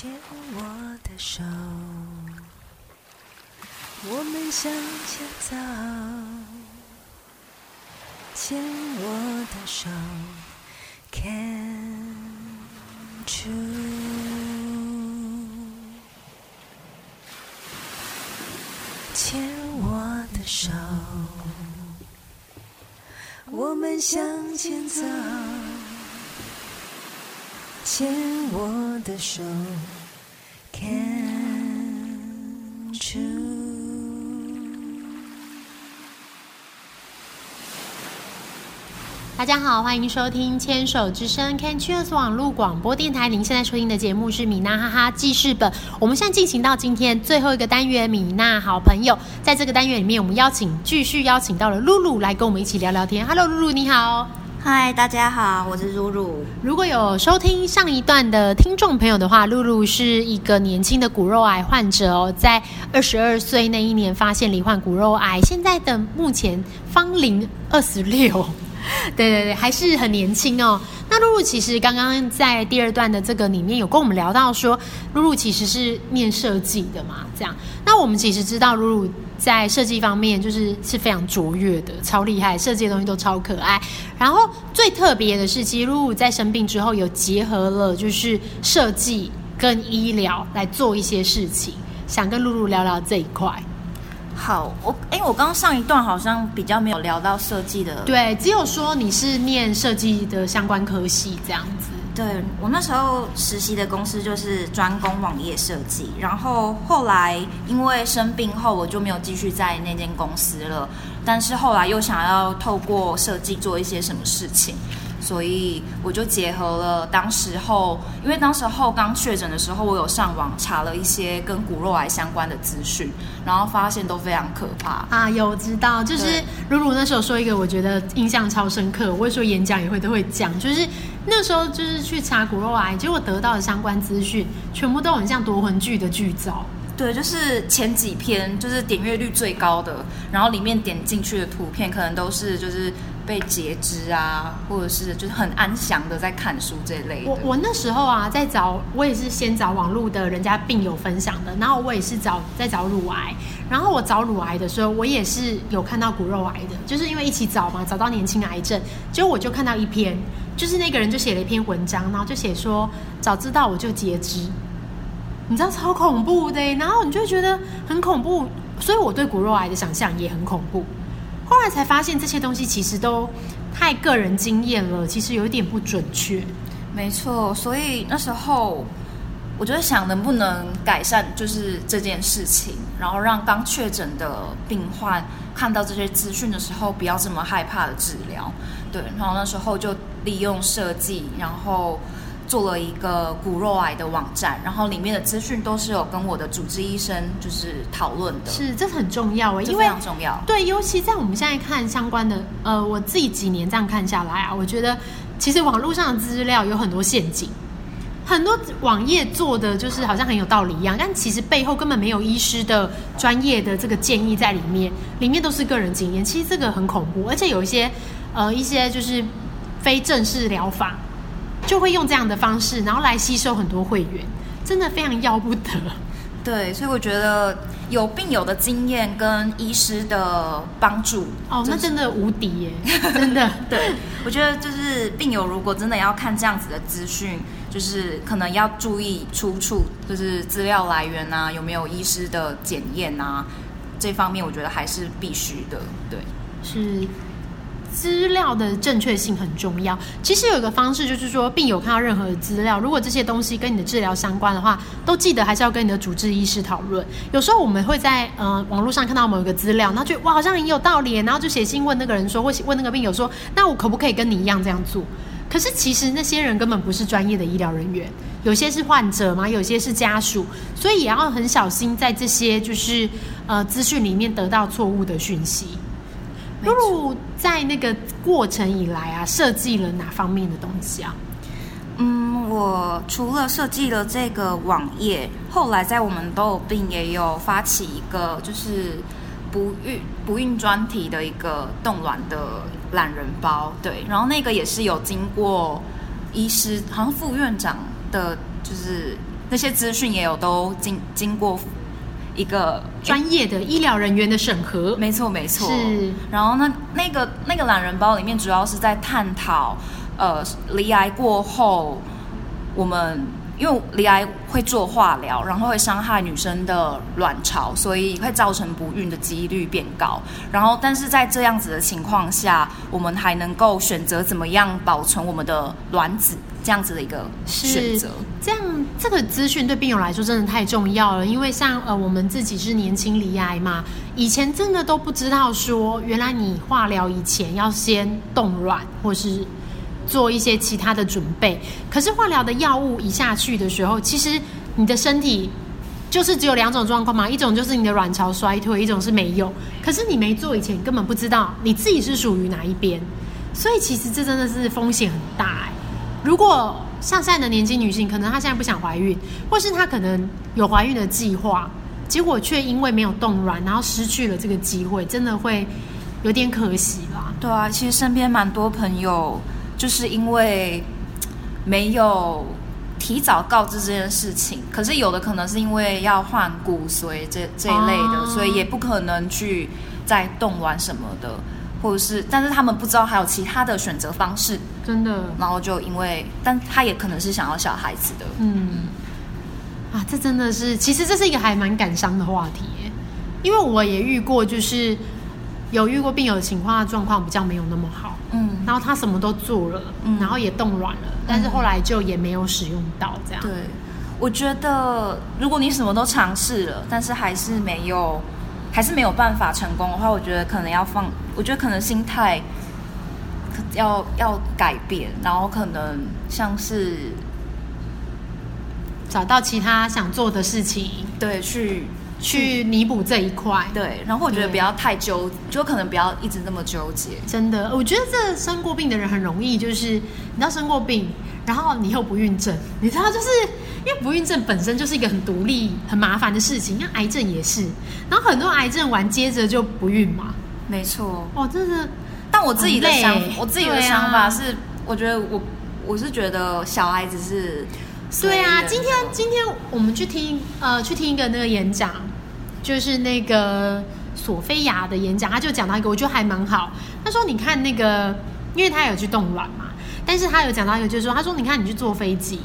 牵我的手，我们向前走。牵我的手，Can you？牵我的手，我们向前走。牵我的手，Can you？大家好，欢迎收听《牵手之声》Can Cheers 网络广播电台。您现在收听的节目是米娜哈哈记事本。我们现在进行到今天最后一个单元，米娜好朋友。在这个单元里面，我们邀请继续邀请到了露露来跟我们一起聊聊天。Hello，露露你好。嗨，大家好，我是露露。如果有收听上一段的听众朋友的话，露露是一个年轻的骨肉癌患者哦，在二十二岁那一年发现罹患骨肉癌，现在的目前芳龄二十六。对对对，还是很年轻哦。那露露其实刚刚在第二段的这个里面有跟我们聊到说，露露其实是念设计的嘛，这样。那我们其实知道露露在设计方面就是是非常卓越的，超厉害，设计的东西都超可爱。然后最特别的是，其实露露在生病之后有结合了就是设计跟医疗来做一些事情，想跟露露聊聊这一块。好，我哎，我刚刚上一段好像比较没有聊到设计的，对，只有说你是念设计的相关科系这样子。对我那时候实习的公司就是专攻网页设计，然后后来因为生病后，我就没有继续在那间公司了。但是后来又想要透过设计做一些什么事情。所以我就结合了当时候，因为当时候刚确诊的时候，我有上网查了一些跟骨肉癌相关的资讯，然后发现都非常可怕啊。有知道，就是露露那时候说一个，我觉得印象超深刻。我会说演讲也会都会讲，就是那时候就是去查骨肉癌，结果得到的相关资讯全部都很像夺魂剧的剧照。对，就是前几篇就是点阅率最高的，然后里面点进去的图片可能都是就是。被截肢啊，或者是就是很安详的在看书这类。我我那时候啊，在找我也是先找网络的人家病友分享的，然后我也是找在找乳癌，然后我找乳癌的时候，我也是有看到骨肉癌的，就是因为一起找嘛，找到年轻癌症，结果我就看到一篇，就是那个人就写了一篇文章，然后就写说早知道我就截肢，你知道超恐怖的，然后你就觉得很恐怖，所以我对骨肉癌的想象也很恐怖。后来才发现这些东西其实都太个人经验了，其实有一点不准确。没错，所以那时候我就在想，能不能改善就是这件事情，然后让刚确诊的病患看到这些资讯的时候，不要这么害怕的治疗。对，然后那时候就利用设计，然后。做了一个骨肉癌的网站，然后里面的资讯都是有跟我的主治医生就是讨论的。是，这很重要诶，因为非常重要。对，尤其在我们现在看相关的，呃，我自己几年这样看下来啊，我觉得其实网络上的资料有很多陷阱，很多网页做的就是好像很有道理一样，但其实背后根本没有医师的专业的这个建议在里面，里面都是个人经验。其实这个很恐怖，而且有一些呃一些就是非正式疗法。就会用这样的方式，然后来吸收很多会员，真的非常要不得。对，所以我觉得有病友的经验跟医师的帮助，哦，那真的无敌耶，真的。对，我觉得就是病友如果真的要看这样子的资讯，就是可能要注意出处，就是资料来源啊，有没有医师的检验啊，这方面我觉得还是必须的。对，是。资料的正确性很重要。其实有一个方式，就是说病友看到任何的资料，如果这些东西跟你的治疗相关的话，都记得还是要跟你的主治医师讨论。有时候我们会在呃网络上看到某一个资料，然后就哇好像很有道理，然后就写信问那个人说，或问那个病友说，那我可不可以跟你一样这样做？可是其实那些人根本不是专业的医疗人员，有些是患者嘛，有些是家属，所以也要很小心在这些就是呃资讯里面得到错误的讯息。露露在那个过程以来啊，设计了哪方面的东西啊？嗯，我除了设计了这个网页，后来在我们都有病也有发起一个就是不孕不孕专题的一个冻卵的懒人包，对，然后那个也是有经过医师，好像副院长的，就是那些资讯也有都经经过一个专业的医疗人员的审核，没错没错。是然后呢那个那个懒人包里面主要是在探讨，呃，离癌过后，我们因为离癌会做化疗，然后会伤害女生的卵巢，所以会造成不孕的几率变高。然后，但是在这样子的情况下，我们还能够选择怎么样保存我们的卵子，这样子的一个选择。这样，这个资讯对病友来说真的太重要了，因为像呃我们自己是年轻离癌嘛，以前真的都不知道说，原来你化疗以前要先冻卵，或是做一些其他的准备。可是化疗的药物一下去的时候，其实你的身体就是只有两种状况嘛，一种就是你的卵巢衰退，一种是没有。可是你没做以前，根本不知道你自己是属于哪一边，所以其实这真的是风险很大哎、如果像现在的年轻女性，可能她现在不想怀孕，或是她可能有怀孕的计划，结果却因为没有冻卵，然后失去了这个机会，真的会有点可惜啦。对啊，其实身边蛮多朋友就是因为没有提早告知这件事情，可是有的可能是因为要换骨髓这这一类的，哦所以也不可能去再动卵什么的，或者是，但是他们不知道还有其他的选择方式，真的，然后就因为，但他也可能是想要小孩子的，嗯，啊，这真的是，其实这是一个还蛮感伤的话题耶，因为我也遇过，就是有遇过病友的情况，状况比较没有那么好，嗯，然后他什么都做了，嗯。然后也冻卵了，但是后来就也没有使用到这样。对，我觉得如果你什么都尝试了，但是还是没有，还是没有办法成功的话，我觉得可能要放，我觉得可能心态要要改变，然后可能像是找到其他想做的事情，对去去弥补这一块。对，然后我觉得不要太纠，就可能不要一直那么纠结。真的，我觉得这生过病的人很容易，就是你知道生过病，然后你又不孕症，你知道，就是因为不孕症本身就是一个很独立、很麻烦的事情，像癌症也是。然后很多癌症完接着就不孕嘛，没错，哦，真的，但我自己的想，我自己的想法是，我觉得我我是觉得小孩子是随对啊，今天今天我们去听呃去听一个那个演讲，就是那个索菲亚的演讲，他就讲到一个我觉得还蛮好。他说你看那个，因为他有去冻卵嘛，但是他有讲到一个，就是说他说你看你去坐飞机，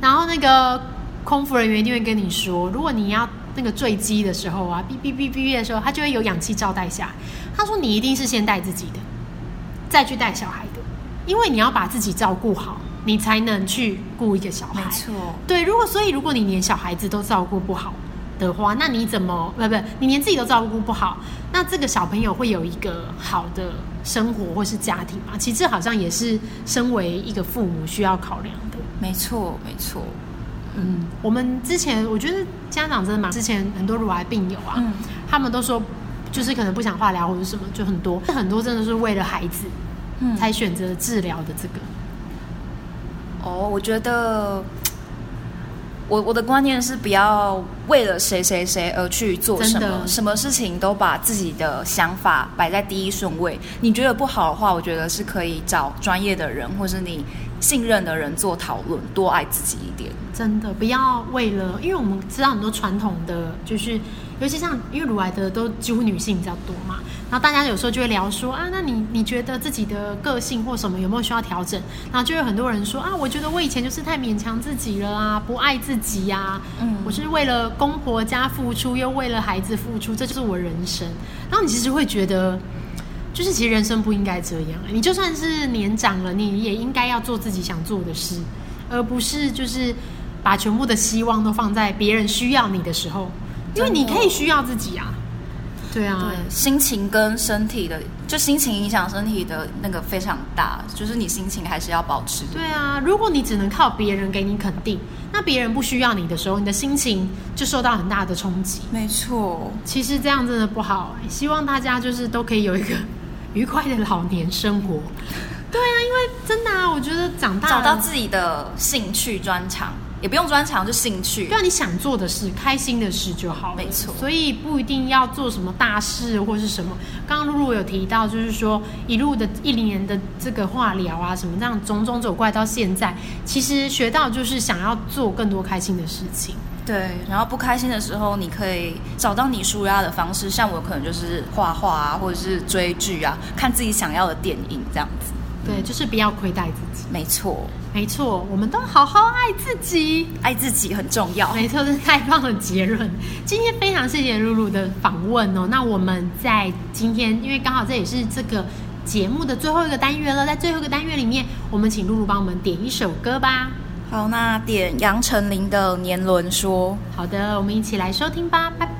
然后那个空服人员一定会跟你说，如果你要那个坠机的时候啊，哔哔哔哔哔的时候，他就会有氧气罩带下来。他说你一定是先带自己的，再去带小孩的，因为你要把自己照顾好，你才能去顾一个小孩。没错，对，如果所以如果你连小孩子都照顾不好的话，那你怎么呃不不，你连自己都照顾不好，那这个小朋友会有一个好的生活或是家庭吗？其实好像也是身为一个父母需要考量的。没错，没错。嗯，我们之前我觉得家长真的蛮，之前很多乳癌病友啊，嗯他们都说就是可能不想化疗或者什么，就很多很多真的是为了孩子嗯才选择治疗的这个。哦，我觉得我我的观念是不要为了谁谁谁而去做什么，什么事情都把自己的想法摆在第一顺位。你觉得不好的话，我觉得是可以找专业的人或是你信任的人做讨论，多爱自己一点。真的不要为了，因为我们知道很多传统的，就是尤其像因为乳癌的都几乎女性比较多嘛，然后大家有时候就会聊说啊，那你你觉得自己的个性或什么有没有需要调整？然后就有很多人说啊，我觉得我以前就是太勉强自己了啊，不爱自己呀、嗯我是为了公婆家付出，又为了孩子付出，这就是我人生。然后你其实会觉得。就是其实人生不应该这样，你就算是年长了，你也应该要做自己想做的事，而不是就是把全部的希望都放在别人需要你的时候，因为你可以需要自己啊。对啊，对，心情跟身体的，就心情影响身体的那个非常大，就是你心情还是要保持。对啊，如果你只能靠别人给你肯定，那别人不需要你的时候，你的心情就受到很大的冲击。没错，其实这样真的不好、希望大家就是都可以有一个愉快的老年生活。对啊，因为真的啊，我觉得长大找到自己的兴趣专长，也不用专长，就兴趣对。啊，你想做的事，开心的事就好了。没错所以不一定要做什么大事或是什么。刚刚露露有提到，就是说一路的一年的这个化疗啊，什么这样种种走过来到现在，其实学到就是想要做更多开心的事情。对，然后不开心的时候，你可以找到你舒压的方式。像我可能就是画画啊，或者是追剧啊，看自己想要的电影这样子。对，就是不要亏待自己。没错，没错，我们都好好爱自己。爱自己很重要。没错，这是太棒的结论。今天非常谢谢露露的访问哦。那我们在今天，因为刚好这也是这个节目的最后一个单元了，在最后一个单元里面，我们请露露帮我们点一首歌吧。好，那点杨丞琳的《年轮说》。好的，我们一起来收听吧，拜拜。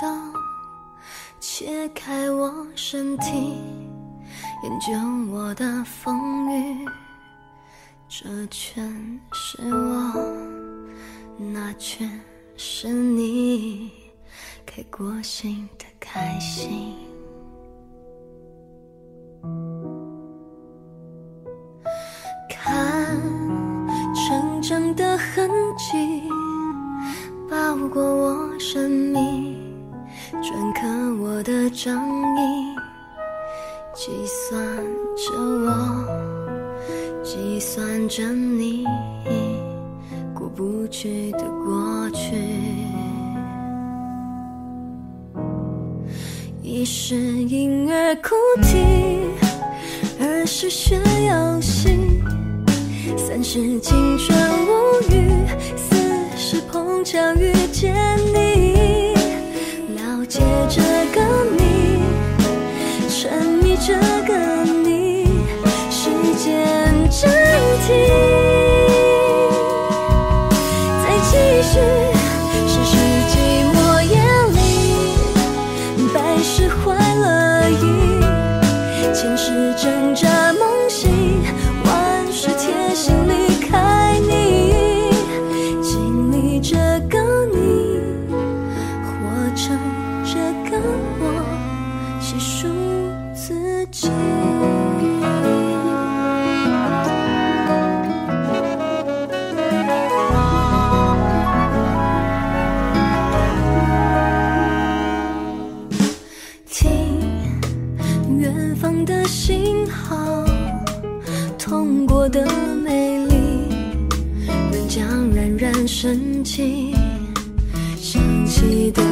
刀，切开我身体，研究我的风雨。这全是我，那全是你，开过心的开心。看。成长的痕迹包裹我生命，篆刻我的掌印，计算着我，计算着你过不去的过去。一是婴儿哭啼，二是学游戏。三是青春无语，四是碰巧遇见你，记得。